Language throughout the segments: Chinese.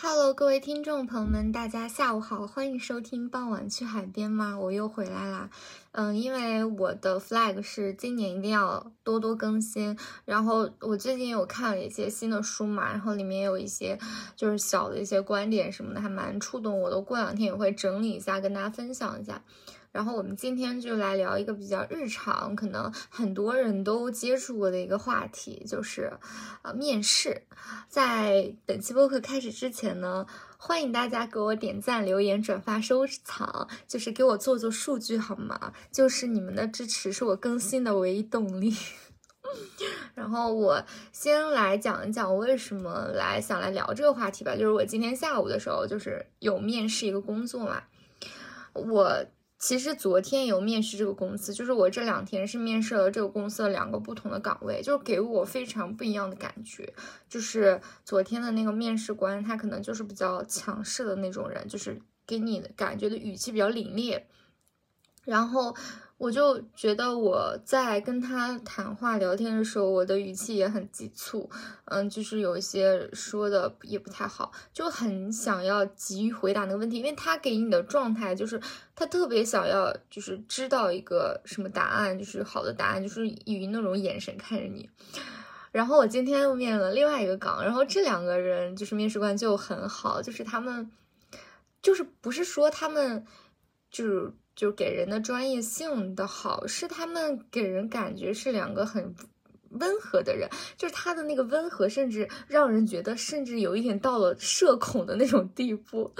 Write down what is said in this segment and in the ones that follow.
Hello，各位听众朋友们，大家下午好，欢迎收听傍晚去海边吗？我又回来啦。嗯，因为我的 flag 是今年一定要多多更新。然后我最近有看了一些新的书嘛，然后里面有一些就是小的一些观点什么的，还蛮触动我的。过两天也会整理一下，跟大家分享一下。然后我们今天就来聊一个比较日常，可能很多人都接触过的一个话题，就是呃面试。在本期播客开始之前呢，欢迎大家给我点赞、留言、转发、收藏，就是给我做做数据好吗？就是你们的支持是我更新的唯一动力。然后我先来讲一讲我为什么来想来聊这个话题吧。就是我今天下午的时候，就是有面试一个工作嘛，我。其实昨天有面试这个公司，就是我这两天是面试了这个公司的两个不同的岗位，就是给我非常不一样的感觉。就是昨天的那个面试官，他可能就是比较强势的那种人，就是给你的感觉的语气比较凛冽，然后。我就觉得我在跟他谈话聊天的时候，我的语气也很急促，嗯，就是有一些说的也不太好，就很想要急于回答那个问题，因为他给你的状态就是他特别想要就是知道一个什么答案，就是好的答案，就是以那种眼神看着你。然后我今天又面了另外一个岗，然后这两个人就是面试官就很好，就是他们就是不是说他们就是。就给人的专业性的好，是他们给人感觉是两个很温和的人，就是他的那个温和，甚至让人觉得，甚至有一点到了社恐的那种地步。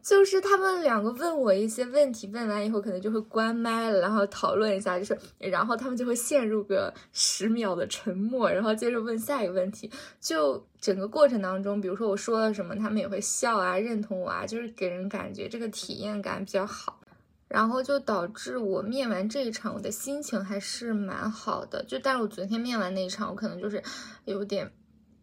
就是他们两个问我一些问题，问完以后可能就会关麦了，然后讨论一下，就是然后他们就会陷入个十秒的沉默，然后接着问下一个问题。就整个过程当中，比如说我说了什么，他们也会笑啊，认同我啊，就是给人感觉这个体验感比较好。然后就导致我面完这一场，我的心情还是蛮好的。就但是我昨天面完那一场，我可能就是有点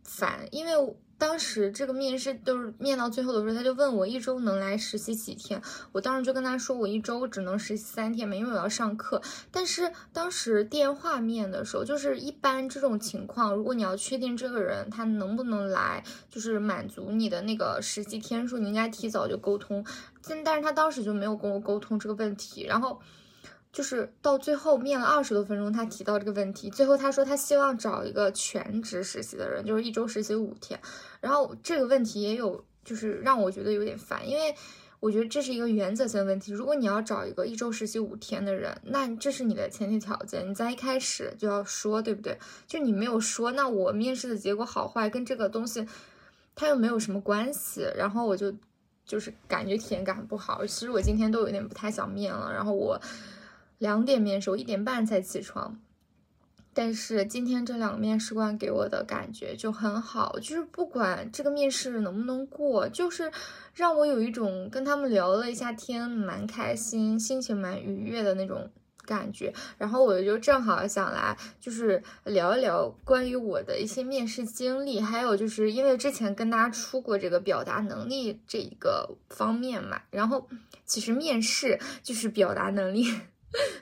烦，因为。当时这个面试都是面到最后的时候，他就问我一周能来实习几天。我当时就跟他说，我一周只能实习三天嘛，因为我要上课。但是当时电话面的时候，就是一般这种情况，如果你要确定这个人他能不能来，就是满足你的那个实习天数，你应该提早就沟通。但但是他当时就没有跟我沟通这个问题，然后。就是到最后面了二十多分钟，他提到这个问题，最后他说他希望找一个全职实习的人，就是一周实习五天。然后这个问题也有，就是让我觉得有点烦，因为我觉得这是一个原则性问题。如果你要找一个一周实习五天的人，那这是你的前提条件，你在一开始就要说，对不对？就你没有说，那我面试的结果好坏跟这个东西，它又没有什么关系。然后我就就是感觉体验感不好。其实我今天都有点不太想面了。然后我。两点面试，我一点半才起床，但是今天这两个面试官给我的感觉就很好，就是不管这个面试能不能过，就是让我有一种跟他们聊了一下天，蛮开心，心情蛮愉悦的那种感觉。然后我就正好想来，就是聊一聊关于我的一些面试经历，还有就是因为之前跟大家出过这个表达能力这一个方面嘛，然后其实面试就是表达能力。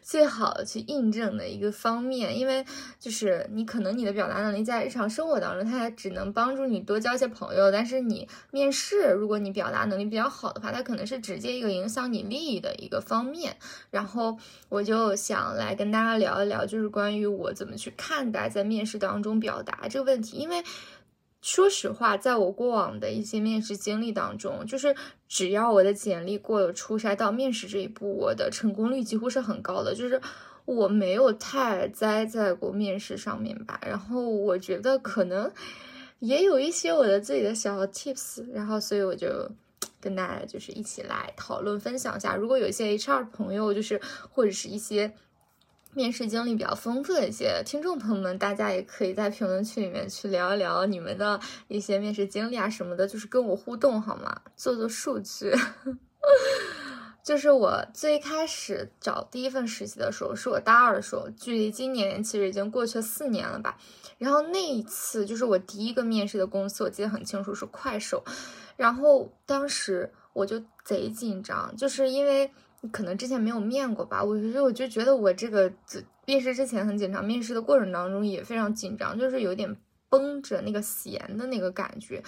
最好去印证的一个方面，因为就是你可能你的表达能力在日常生活当中，它只能帮助你多交些朋友，但是你面试，如果你表达能力比较好的话，它可能是直接一个影响你利益的一个方面。然后我就想来跟大家聊一聊，就是关于我怎么去看待在面试当中表达这个问题，因为。说实话，在我过往的一些面试经历当中，就是只要我的简历过了初筛到面试这一步，我的成功率几乎是很高的。就是我没有太栽在过面试上面吧。然后我觉得可能也有一些我的自己的小 tips，然后所以我就跟大家就是一起来讨论分享一下。如果有一些 HR 朋友，就是或者是一些。面试经历比较丰富的一些听众朋友们，大家也可以在评论区里面去聊一聊你们的一些面试经历啊什么的，就是跟我互动好吗？做做数据。就是我最开始找第一份实习的时候，是我大二的时候，距离今年其实已经过去了四年了吧。然后那一次就是我第一个面试的公司，我记得很清楚是快手。然后当时我就贼紧张，就是因为。可能之前没有面过吧，我觉得我就觉得我这个面试之前很紧张，面试的过程当中也非常紧张，就是有点绷着那个弦的那个感觉。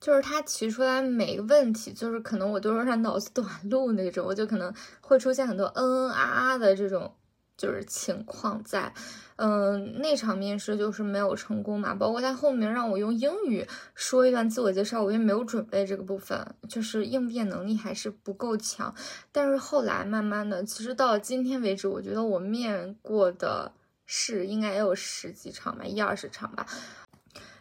就是他提出来每个问题，就是可能我都是他脑子短路那种，我就可能会出现很多嗯嗯啊啊的这种就是情况在。嗯，那场面试就是没有成功嘛，包括他后面让我用英语说一段自我介绍，我也没有准备这个部分，就是应变能力还是不够强。但是后来慢慢的，其实到今天为止，我觉得我面过的试应该也有十几场吧，一二十场吧。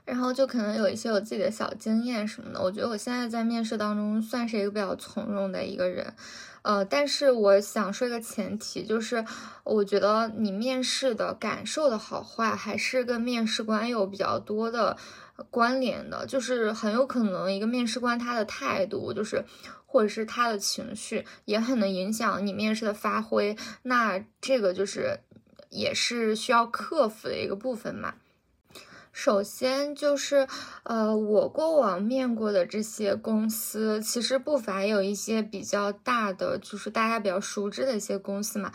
然后就可能有一些我自己的小经验什么的，我觉得我现在在面试当中算是一个比较从容的一个人，呃，但是我想说一个前提，就是我觉得你面试的感受的好坏还是跟面试官有比较多的关联的，就是很有可能一个面试官他的态度，就是或者是他的情绪也很能影响你面试的发挥，那这个就是也是需要克服的一个部分嘛。首先就是，呃，我过往面过的这些公司，其实不乏有一些比较大的，就是大家比较熟知的一些公司嘛。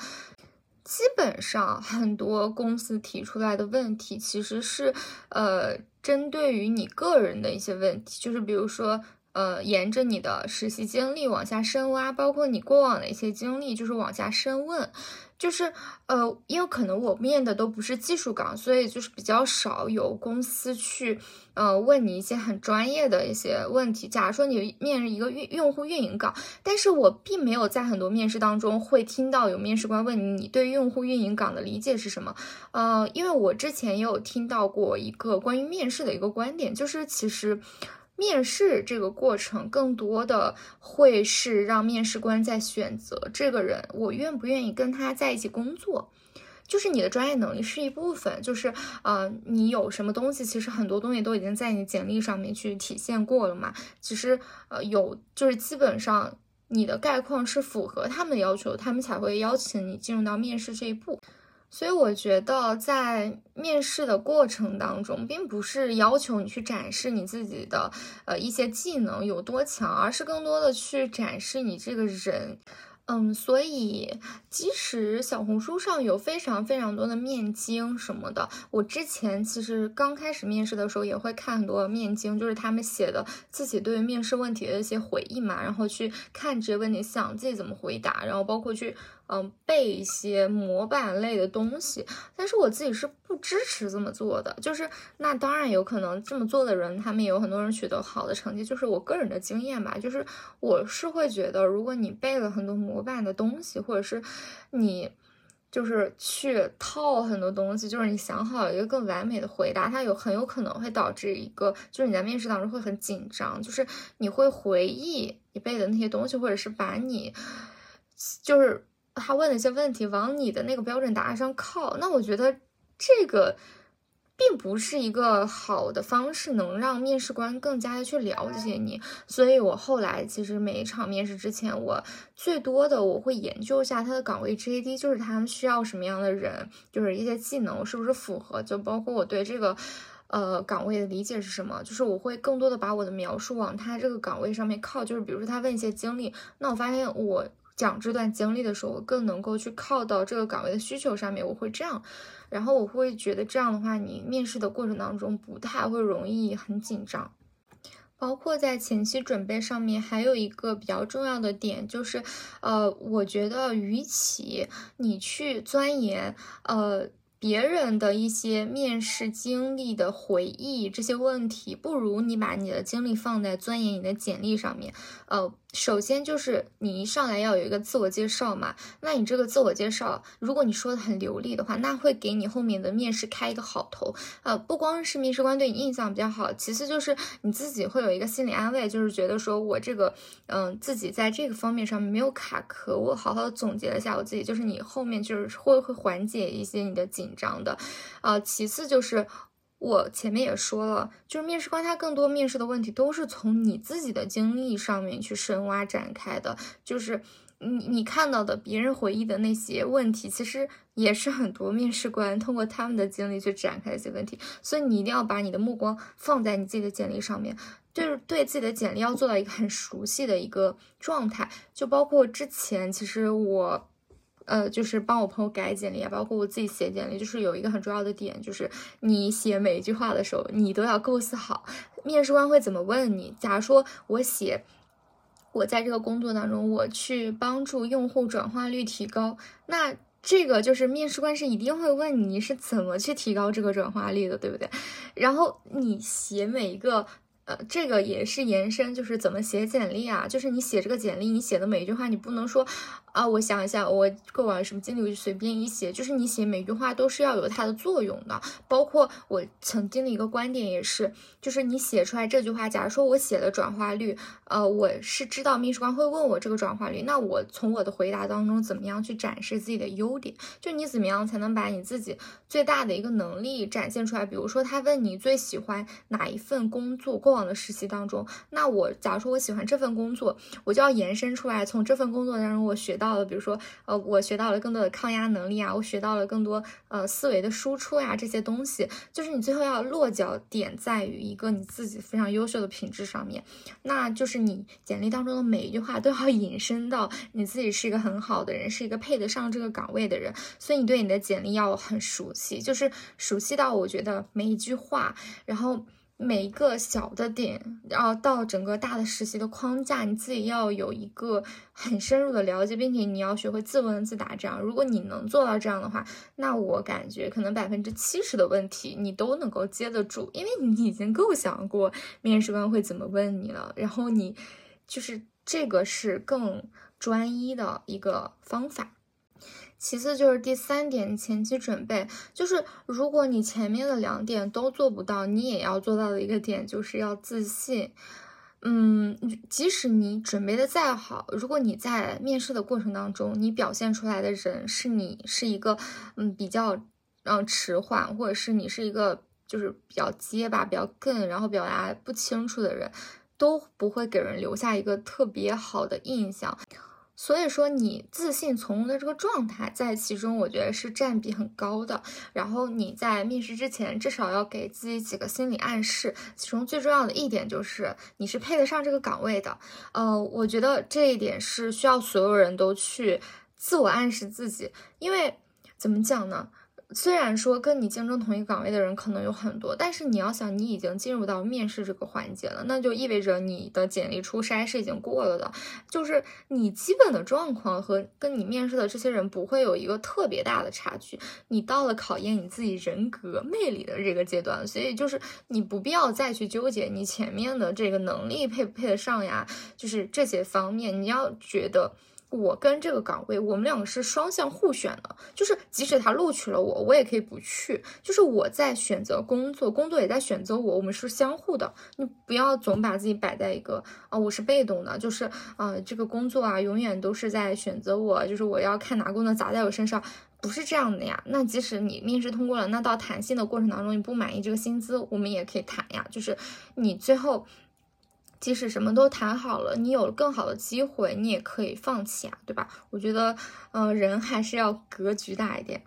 基本上很多公司提出来的问题，其实是，呃，针对于你个人的一些问题，就是比如说，呃，沿着你的实习经历往下深挖，包括你过往的一些经历，就是往下深问。就是，呃，因为可能我面的都不是技术岗，所以就是比较少有公司去，呃，问你一些很专业的一些问题。假如说你面一个运用户运营岗，但是我并没有在很多面试当中会听到有面试官问你，你对用户运营岗的理解是什么？呃，因为我之前也有听到过一个关于面试的一个观点，就是其实。面试这个过程，更多的会是让面试官在选择这个人，我愿不愿意跟他在一起工作。就是你的专业能力是一部分，就是呃，你有什么东西，其实很多东西都已经在你简历上面去体现过了嘛。其实呃，有就是基本上你的概况是符合他们的要求，他们才会邀请你进入到面试这一步。所以我觉得，在面试的过程当中，并不是要求你去展示你自己的呃一些技能有多强，而是更多的去展示你这个人。嗯，所以即使小红书上有非常非常多的面经什么的，我之前其实刚开始面试的时候也会看很多面经，就是他们写的自己对于面试问题的一些回忆嘛，然后去看这些问题，想自己怎么回答，然后包括去。嗯，背一些模板类的东西，但是我自己是不支持这么做的。就是那当然有可能这么做的人，他们也有很多人取得好的成绩。就是我个人的经验吧，就是我是会觉得，如果你背了很多模板的东西，或者是你就是去套很多东西，就是你想好一个更完美的回答，它有很有可能会导致一个，就是你在面试当中会很紧张，就是你会回忆你背的那些东西，或者是把你就是。他问了一些问题往你的那个标准答案上靠，那我觉得这个并不是一个好的方式，能让面试官更加的去了解你。所以我后来其实每一场面试之前，我最多的我会研究一下他的岗位 JD，就是他们需要什么样的人，就是一些技能是不是符合，就包括我对这个呃岗位的理解是什么，就是我会更多的把我的描述往他这个岗位上面靠，就是比如说他问一些经历，那我发现我。讲这段经历的时候，我更能够去靠到这个岗位的需求上面，我会这样，然后我会觉得这样的话，你面试的过程当中不太会容易很紧张，包括在前期准备上面，还有一个比较重要的点就是，呃，我觉得与其你去钻研，呃。别人的一些面试经历的回忆，这些问题，不如你把你的精力放在钻研你的简历上面。呃，首先就是你一上来要有一个自我介绍嘛，那你这个自我介绍，如果你说的很流利的话，那会给你后面的面试开一个好头。呃，不光是面试官对你印象比较好，其次就是你自己会有一个心理安慰，就是觉得说我这个，嗯，自己在这个方面上没有卡壳，我好好的总结了一下我自己，就是你后面就是会会缓解一些你的紧。张的，呃，其次就是我前面也说了，就是面试官他更多面试的问题都是从你自己的经历上面去深挖展开的，就是你你看到的别人回忆的那些问题，其实也是很多面试官通过他们的经历去展开一些问题，所以你一定要把你的目光放在你自己的简历上面，就是对自己的简历要做到一个很熟悉的一个状态，就包括之前其实我。呃，就是帮我朋友改简历啊，包括我自己写简历，就是有一个很重要的点，就是你写每一句话的时候，你都要构思好面试官会怎么问你。假如说我写我在这个工作当中，我去帮助用户转化率提高，那这个就是面试官是一定会问你是怎么去提高这个转化率的，对不对？然后你写每一个。呃，这个也是延伸，就是怎么写简历啊？就是你写这个简历，你写的每一句话，你不能说啊，我想一下，我过往什么经历，我就随便一写。就是你写每句话都是要有它的作用的。包括我曾经的一个观点也是，就是你写出来这句话，假如说我写的转化率，呃，我是知道面试官会问我这个转化率，那我从我的回答当中怎么样去展示自己的优点？就你怎么样才能把你自己最大的一个能力展现出来？比如说他问你最喜欢哪一份工作，过往的实习当中，那我假如说我喜欢这份工作，我就要延伸出来，从这份工作当中我学到了，比如说，呃，我学到了更多的抗压能力啊，我学到了更多呃思维的输出呀，这些东西，就是你最后要落脚点在于一个你自己非常优秀的品质上面，那就是你简历当中的每一句话都要 引申到你自己是一个很好的人，是一个配得上这个岗位的人，所以你对你的简历要很熟悉，就是熟悉到我觉得每一句话，然后。每一个小的点，然后到整个大的实习的框架，你自己要有一个很深入的了解，并且你要学会自问自答。这样，如果你能做到这样的话，那我感觉可能百分之七十的问题你都能够接得住，因为你已经构想过面试官会怎么问你了。然后你就是这个是更专一的一个方法。其次就是第三点，前期准备，就是如果你前面的两点都做不到，你也要做到的一个点，就是要自信。嗯，即使你准备的再好，如果你在面试的过程当中，你表现出来的人是你是一个嗯比较嗯迟缓，或者是你是一个就是比较结巴、比较更，然后表达不清楚的人，都不会给人留下一个特别好的印象。所以说，你自信从容的这个状态在其中，我觉得是占比很高的。然后你在面试之前，至少要给自己几个心理暗示，其中最重要的一点就是你是配得上这个岗位的。呃，我觉得这一点是需要所有人都去自我暗示自己，因为怎么讲呢？虽然说跟你竞争同一个岗位的人可能有很多，但是你要想你已经进入到面试这个环节了，那就意味着你的简历初筛是已经过了的，就是你基本的状况和跟你面试的这些人不会有一个特别大的差距。你到了考验你自己人格魅力的这个阶段，所以就是你不必要再去纠结你前面的这个能力配不配得上呀，就是这些方面你要觉得。我跟这个岗位，我们两个是双向互选的，就是即使他录取了我，我也可以不去。就是我在选择工作，工作也在选择我，我们是相互的。你不要总把自己摆在一个啊，我是被动的，就是啊，这个工作啊，永远都是在选择我，就是我要看哪工作砸在我身上，不是这样的呀。那即使你面试通过了，那到谈薪的过程当中，你不满意这个薪资，我们也可以谈呀。就是你最后。即使什么都谈好了，你有了更好的机会，你也可以放弃啊，对吧？我觉得，嗯，人还是要格局大一点。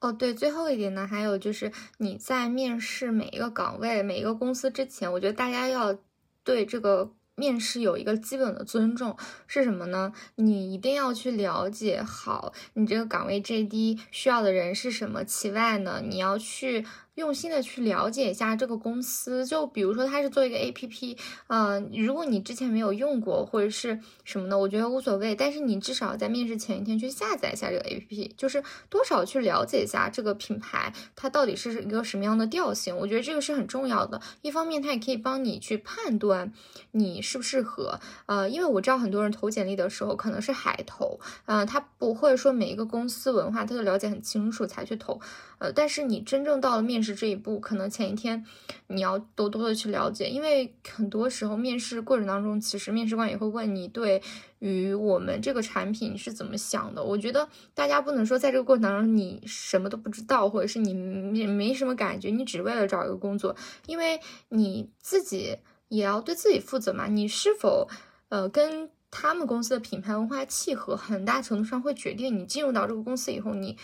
哦，对，最后一点呢，还有就是你在面试每一个岗位、每一个公司之前，我觉得大家要对这个面试有一个基本的尊重，是什么呢？你一定要去了解好你这个岗位 JD 需要的人是什么。其外呢，你要去。用心的去了解一下这个公司，就比如说它是做一个 A P P，嗯，如果你之前没有用过或者是什么的，我觉得无所谓。但是你至少在面试前一天去下载一下这个 A P P，就是多少去了解一下这个品牌它到底是一个什么样的调性。我觉得这个是很重要的。一方面它也可以帮你去判断你适不适合，呃，因为我知道很多人投简历的时候可能是海投，嗯，他不会说每一个公司文化他都了解很清楚才去投。呃，但是你真正到了面试这一步，可能前一天你要多多的去了解，因为很多时候面试过程当中，其实面试官也会问你对于我们这个产品是怎么想的。我觉得大家不能说在这个过程当中你什么都不知道，或者是你没没什么感觉，你只为了找一个工作，因为你自己也要对自己负责嘛。你是否呃跟他们公司的品牌文化契合，很大程度上会决定你进入到这个公司以后你。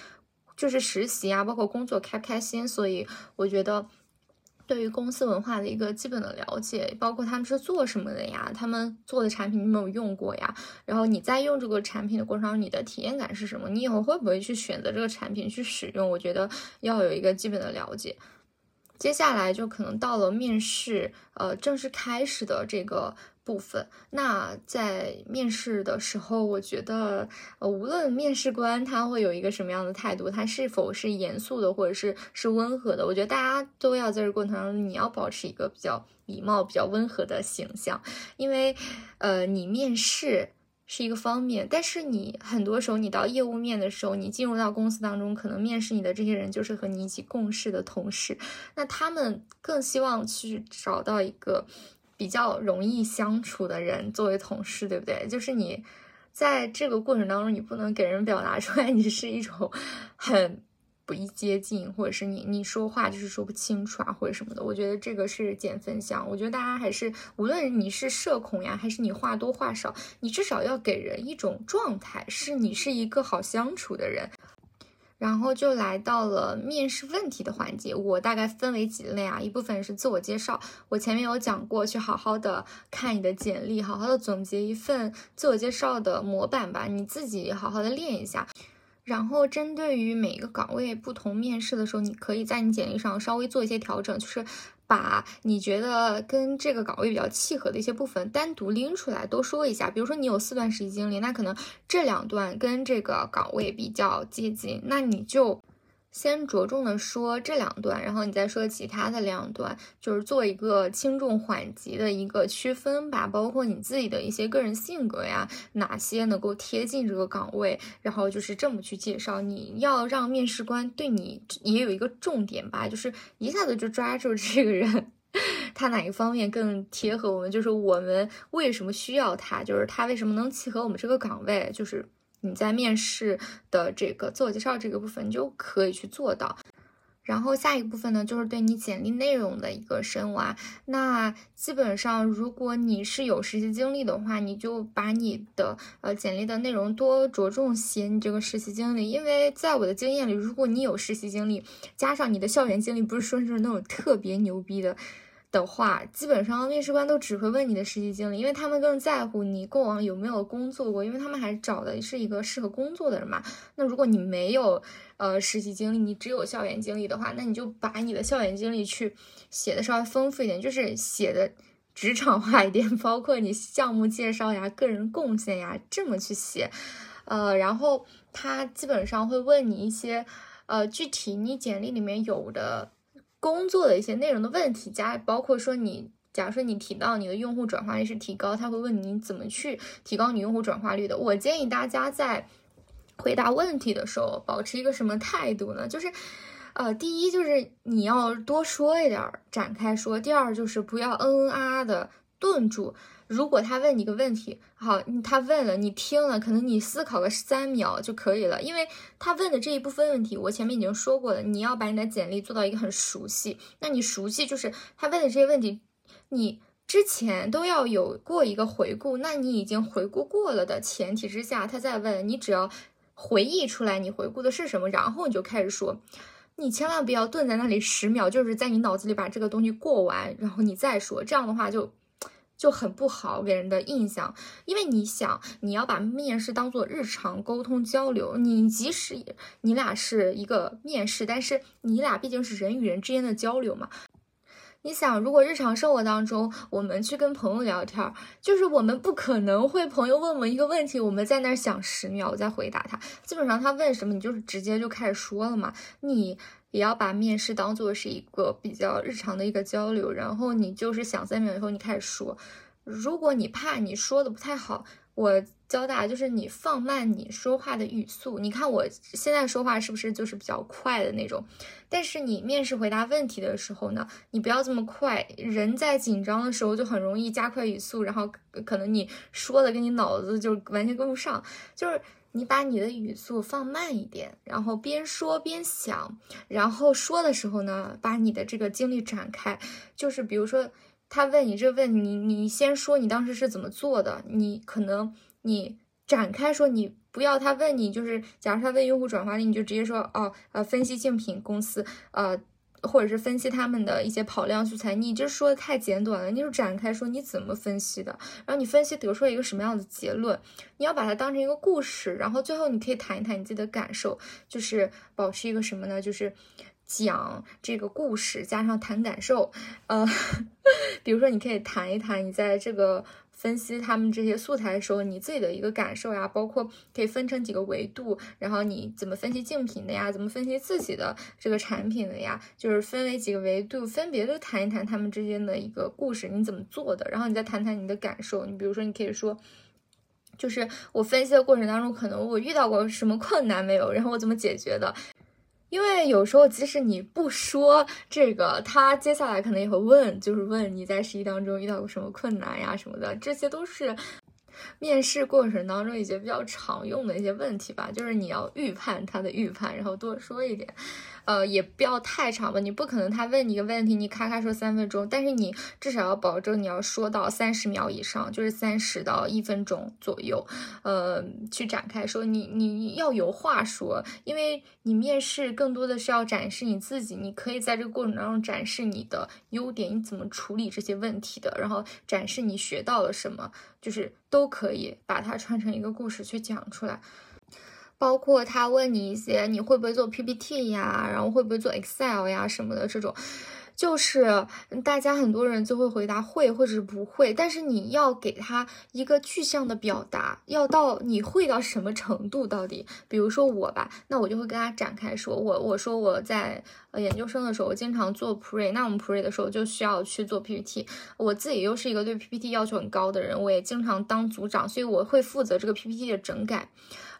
就是实习啊，包括工作开不开心，所以我觉得对于公司文化的一个基本的了解，包括他们是做什么的呀，他们做的产品你有没有用过呀？然后你在用这个产品的过程中，你的体验感是什么？你以后会不会去选择这个产品去使用？我觉得要有一个基本的了解。接下来就可能到了面试，呃，正式开始的这个。部分，那在面试的时候，我觉得，呃，无论面试官他会有一个什么样的态度，他是否是严肃的，或者是是温和的，我觉得大家都要在这过程中，你要保持一个比较礼貌、比较温和的形象，因为，呃，你面试是一个方面，但是你很多时候你到业务面的时候，你进入到公司当中，可能面试你的这些人就是和你一起共事的同事，那他们更希望去找到一个。比较容易相处的人作为同事，对不对？就是你在这个过程当中，你不能给人表达出来你是一种很不易接近，或者是你你说话就是说不清楚啊，或者什么的。我觉得这个是减分项。我觉得大家还是，无论你是社恐呀，还是你话多话少，你至少要给人一种状态，是你是一个好相处的人。然后就来到了面试问题的环节，我大概分为几类啊，一部分是自我介绍，我前面有讲过，去好好的看你的简历，好好的总结一份自我介绍的模板吧，你自己好好的练一下。然后针对于每一个岗位不同面试的时候，你可以在你简历上稍微做一些调整，就是。把你觉得跟这个岗位比较契合的一些部分单独拎出来，都说一下。比如说你有四段实习经历，那可能这两段跟这个岗位比较接近，那你就。先着重的说这两段，然后你再说其他的两段，就是做一个轻重缓急的一个区分吧。包括你自己的一些个人性格呀，哪些能够贴近这个岗位，然后就是这么去介绍。你要让面试官对你也有一个重点吧，就是一下子就抓住这个人，他哪一方面更贴合我们，就是我们为什么需要他，就是他为什么能契合我们这个岗位，就是。你在面试的这个自我介绍这个部分你就可以去做到，然后下一个部分呢，就是对你简历内容的一个深挖。那基本上，如果你是有实习经历的话，你就把你的呃简历的内容多着重写你这个实习经历，因为在我的经验里，如果你有实习经历，加上你的校园经历，不是说是那种特别牛逼的。的话，基本上面试官都只会问你的实习经历，因为他们更在乎你过往有没有工作过，因为他们还找的是一个适合工作的人嘛。那如果你没有呃实习经历，你只有校园经历的话，那你就把你的校园经历去写的稍微丰富一点，就是写的职场化一点，包括你项目介绍呀、个人贡献呀，这么去写。呃，然后他基本上会问你一些呃具体你简历里面有的。工作的一些内容的问题，加包括说你，假如说你提到你的用户转化率是提高，他会问你怎么去提高你用户转化率的。我建议大家在回答问题的时候，保持一个什么态度呢？就是，呃，第一就是你要多说一点，展开说；第二就是不要嗯嗯啊啊的顿住。如果他问你个问题，好，他问了，你听了，可能你思考个三秒就可以了，因为他问的这一部分问题，我前面已经说过了，你要把你的简历做到一个很熟悉。那你熟悉就是他问的这些问题，你之前都要有过一个回顾。那你已经回顾过了的前提之下，他再问你，只要回忆出来你回顾的是什么，然后你就开始说。你千万不要顿在那里十秒，就是在你脑子里把这个东西过完，然后你再说，这样的话就。就很不好给人的印象，因为你想，你要把面试当做日常沟通交流，你即使你俩是一个面试，但是你俩毕竟是人与人之间的交流嘛。你想，如果日常生活当中我们去跟朋友聊天，就是我们不可能会朋友问我们一个问题，我们在那儿想十秒再回答他，基本上他问什么，你就是直接就开始说了嘛。你。也要把面试当做是一个比较日常的一个交流，然后你就是想三秒以后你开始说。如果你怕你说的不太好，我教大家就是你放慢你说话的语速。你看我现在说话是不是就是比较快的那种？但是你面试回答问题的时候呢，你不要这么快。人在紧张的时候就很容易加快语速，然后可能你说的跟你脑子就完全跟不上，就是。你把你的语速放慢一点，然后边说边想，然后说的时候呢，把你的这个经历展开。就是比如说，他问你这问，你你先说你当时是怎么做的。你可能你展开说，你不要他问你，就是假如他问用户转化率，你就直接说哦，呃，分析竞品公司，呃。或者是分析他们的一些跑量素材，你这说的太简短了，你就展开说你怎么分析的，然后你分析得出了一个什么样的结论，你要把它当成一个故事，然后最后你可以谈一谈你自己的感受，就是保持一个什么呢？就是讲这个故事加上谈感受，呃，比如说你可以谈一谈你在这个。分析他们这些素材的时候，你自己的一个感受呀，包括可以分成几个维度，然后你怎么分析竞品的呀，怎么分析自己的这个产品的呀，就是分为几个维度，分别的谈一谈他们之间的一个故事，你怎么做的，然后你再谈谈你的感受。你比如说，你可以说，就是我分析的过程当中，可能我遇到过什么困难没有，然后我怎么解决的。因为有时候，即使你不说这个，他接下来可能也会问，就是问你在实习当中遇到过什么困难呀什么的，这些都是面试过程当中一些比较常用的一些问题吧，就是你要预判他的预判，然后多说一点。呃，也不要太长吧，你不可能他问你一个问题，你咔咔说三分钟，但是你至少要保证你要说到三十秒以上，就是三十到一分钟左右，呃，去展开说你你要有话说，因为你面试更多的是要展示你自己，你可以在这个过程当中展示你的优点，你怎么处理这些问题的，然后展示你学到了什么，就是都可以把它串成一个故事去讲出来。包括他问你一些你会不会做 PPT 呀，然后会不会做 Excel 呀什么的这种。就是大家很多人就会回答会或者是不会，但是你要给他一个具象的表达，要到你会到什么程度到底？比如说我吧，那我就会跟他展开说，我我说我在呃研究生的时候，我经常做 pre，那我们 pre 的时候就需要去做 PPT，我自己又是一个对 PPT 要求很高的人，我也经常当组长，所以我会负责这个 PPT 的整改，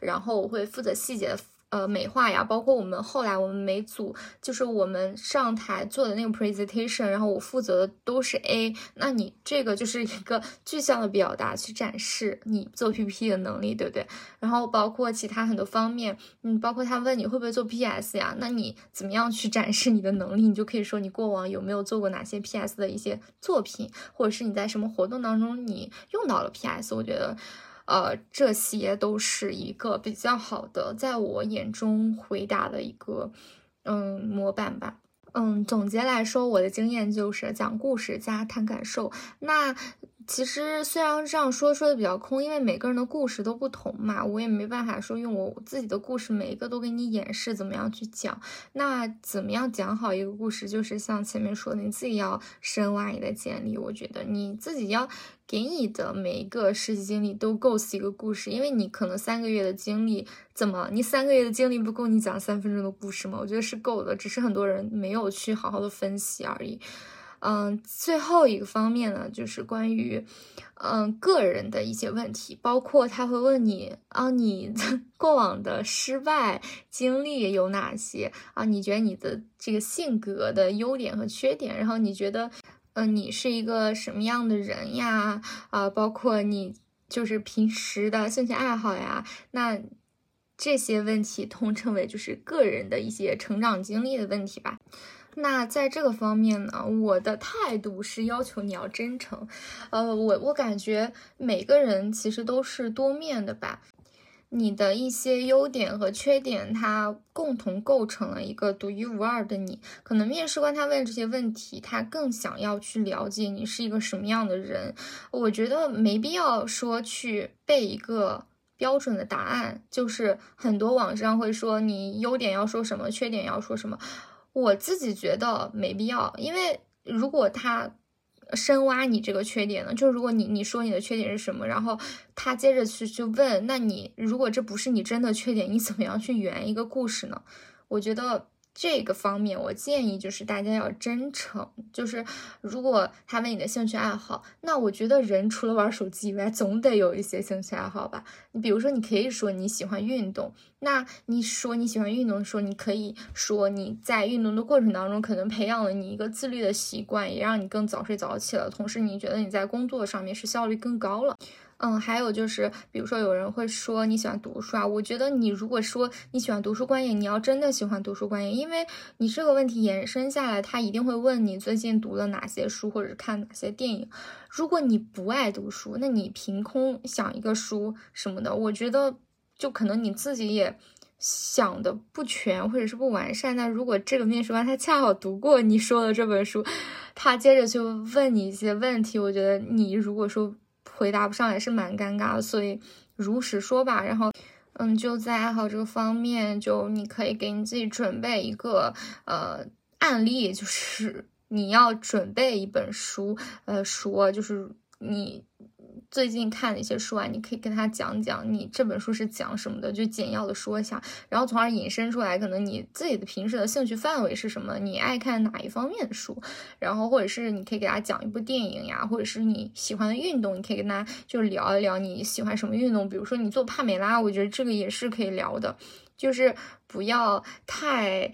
然后我会负责细节的。呃，美化呀，包括我们后来我们每组就是我们上台做的那个 presentation，然后我负责的都是 A，那你这个就是一个具象的表达，去展示你做 PPT 的能力，对不对？然后包括其他很多方面，嗯，包括他问你会不会做 PS 呀，那你怎么样去展示你的能力？你就可以说你过往有没有做过哪些 PS 的一些作品，或者是你在什么活动当中你用到了 PS，我觉得。呃，这些都是一个比较好的，在我眼中回答的一个嗯模板吧。嗯，总结来说，我的经验就是讲故事加谈感受。那其实虽然这样说说的比较空，因为每个人的故事都不同嘛，我也没办法说用我自己的故事每一个都给你演示怎么样去讲。那怎么样讲好一个故事，就是像前面说的，你自己要深挖你的简历。我觉得你自己要。给你的每一个实习经历都构思一个故事，因为你可能三个月的经历，怎么你三个月的经历不够你讲三分钟的故事吗？我觉得是够的，只是很多人没有去好好的分析而已。嗯，最后一个方面呢，就是关于嗯个人的一些问题，包括他会问你啊，你的过往的失败经历有哪些啊？你觉得你的这个性格的优点和缺点，然后你觉得。嗯，你是一个什么样的人呀？啊，包括你就是平时的兴趣爱好呀，那这些问题通称为就是个人的一些成长经历的问题吧。那在这个方面呢，我的态度是要求你要真诚。呃，我我感觉每个人其实都是多面的吧。你的一些优点和缺点，它共同构成了一个独一无二的你。可能面试官他问这些问题，他更想要去了解你是一个什么样的人。我觉得没必要说去背一个标准的答案，就是很多网上会说你优点要说什么，缺点要说什么。我自己觉得没必要，因为如果他。深挖你这个缺点呢？就是如果你你说你的缺点是什么，然后他接着去去问，那你如果这不是你真的缺点，你怎么样去圆一个故事呢？我觉得。这个方面，我建议就是大家要真诚。就是如果他问你的兴趣爱好，那我觉得人除了玩手机以外，总得有一些兴趣爱好吧。你比如说，你可以说你喜欢运动。那你说你喜欢运动的时候，你可以说你在运动的过程当中，可能培养了你一个自律的习惯，也让你更早睡早起了。同时，你觉得你在工作上面是效率更高了。嗯，还有就是，比如说有人会说你喜欢读书啊，我觉得你如果说你喜欢读书观影，你要真的喜欢读书观影，因为你这个问题延伸下来，他一定会问你最近读了哪些书，或者看哪些电影。如果你不爱读书，那你凭空想一个书什么的，我觉得就可能你自己也想的不全或者是不完善，那如果这个面试官他恰好读过你说的这本书，他接着就问你一些问题，我觉得你如果说回答不上来是蛮尴尬的，所以如实说吧。然后，嗯，就在爱好这个方面，就你可以给你自己准备一个呃案例，就是你要准备一本书，呃，说就是你。最近看的一些书啊，你可以跟他讲讲你这本书是讲什么的，就简要的说一下，然后从而引申出来，可能你自己的平时的兴趣范围是什么，你爱看哪一方面的书，然后或者是你可以给他讲一部电影呀，或者是你喜欢的运动，你可以跟他就聊一聊你喜欢什么运动，比如说你做帕梅拉，我觉得这个也是可以聊的，就是不要太。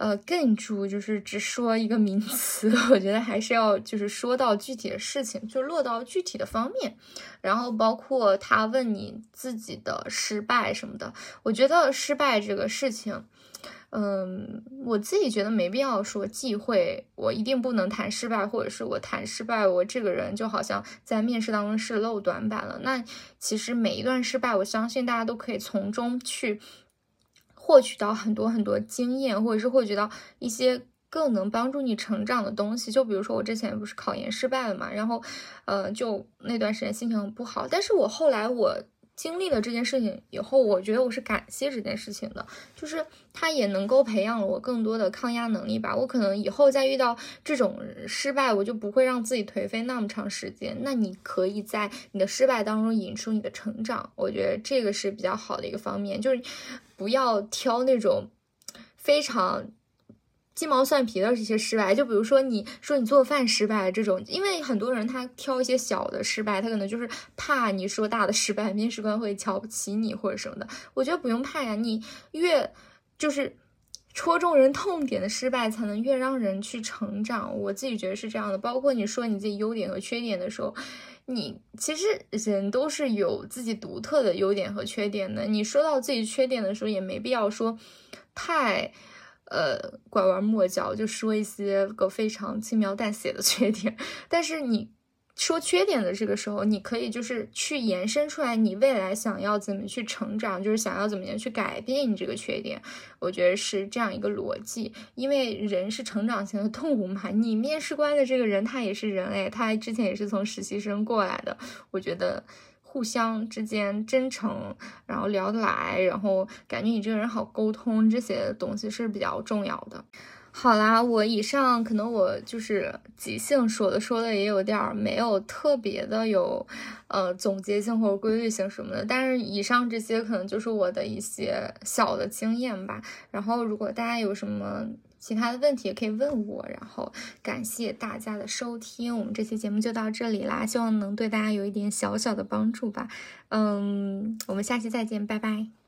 呃，更注就是只说一个名词，我觉得还是要就是说到具体的事情，就落到具体的方面，然后包括他问你自己的失败什么的，我觉得失败这个事情，嗯，我自己觉得没必要说忌讳，我一定不能谈失败，或者是我谈失败，我这个人就好像在面试当中是漏短板了。那其实每一段失败，我相信大家都可以从中去。获取到很多很多经验，或者是获取到一些更能帮助你成长的东西。就比如说我之前不是考研失败了嘛，然后，呃，就那段时间心情很不好。但是我后来我经历了这件事情以后，我觉得我是感谢这件事情的，就是它也能够培养了我更多的抗压能力吧。我可能以后再遇到这种失败，我就不会让自己颓废那么长时间。那你可以在你的失败当中引出你的成长，我觉得这个是比较好的一个方面，就是。不要挑那种非常鸡毛蒜皮的这些失败，就比如说你说你做饭失败这种，因为很多人他挑一些小的失败，他可能就是怕你说大的失败，面试官会瞧不起你或者什么的。我觉得不用怕呀，你越就是戳中人痛点的失败，才能越让人去成长。我自己觉得是这样的。包括你说你自己优点和缺点的时候。你其实人都是有自己独特的优点和缺点的。你说到自己缺点的时候，也没必要说太，呃，拐弯抹角，就说一些个非常轻描淡写的 缺点。但是你。说缺点的这个时候，你可以就是去延伸出来，你未来想要怎么去成长，就是想要怎么样去改变你这个缺点，我觉得是这样一个逻辑。因为人是成长型的动物嘛，你面试官的这个人他也是人类，他之前也是从实习生过来的，我觉得互相之间真诚，然后聊得来，然后感觉你这个人好沟通，这些东西是比较重要的。好啦，我以上可能我就是即兴说的，说的也有点儿没有特别的有，呃，总结性或者规律性什么的。但是以上这些可能就是我的一些小的经验吧。然后如果大家有什么其他的问题，也可以问我。然后感谢大家的收听，我们这期节目就到这里啦，希望能对大家有一点小小的帮助吧。嗯，我们下期再见，拜拜。